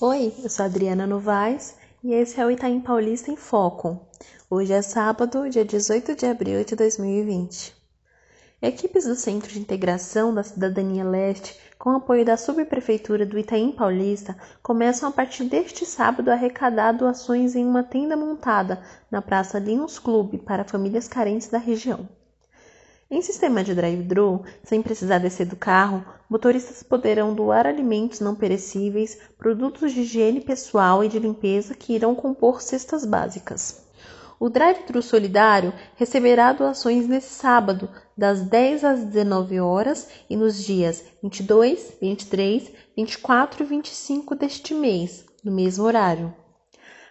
Oi, eu sou Adriana Novaes e esse é o Itaim Paulista em Foco. Hoje é sábado, dia 18 de abril de 2020. Equipes do Centro de Integração da Cidadania Leste, com apoio da Subprefeitura do Itaim Paulista, começam a partir deste sábado a arrecadar doações em uma tenda montada na Praça Linus Clube para famílias carentes da região. Em sistema de drive-thru, sem precisar descer do carro, motoristas poderão doar alimentos não perecíveis, produtos de higiene pessoal e de limpeza que irão compor cestas básicas. O drive-thru solidário receberá doações nesse sábado, das 10 às 19 horas e nos dias 22, 23, 24 e 25 deste mês, no mesmo horário.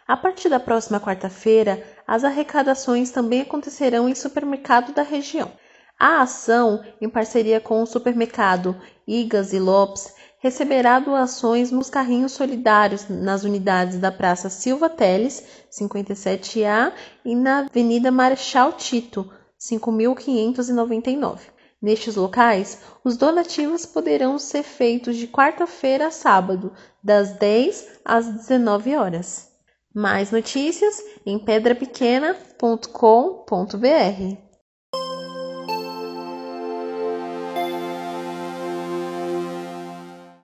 A partir da próxima quarta-feira, as arrecadações também acontecerão em supermercado da região. A ação, em parceria com o supermercado Igas e Lopes, receberá doações nos carrinhos solidários nas unidades da Praça Silva Teles, 57A, e na Avenida Marechal Tito, 5599. Nestes locais, os donativos poderão ser feitos de quarta-feira a sábado, das 10 às 19 horas. Mais notícias em pedrapequena.com.br.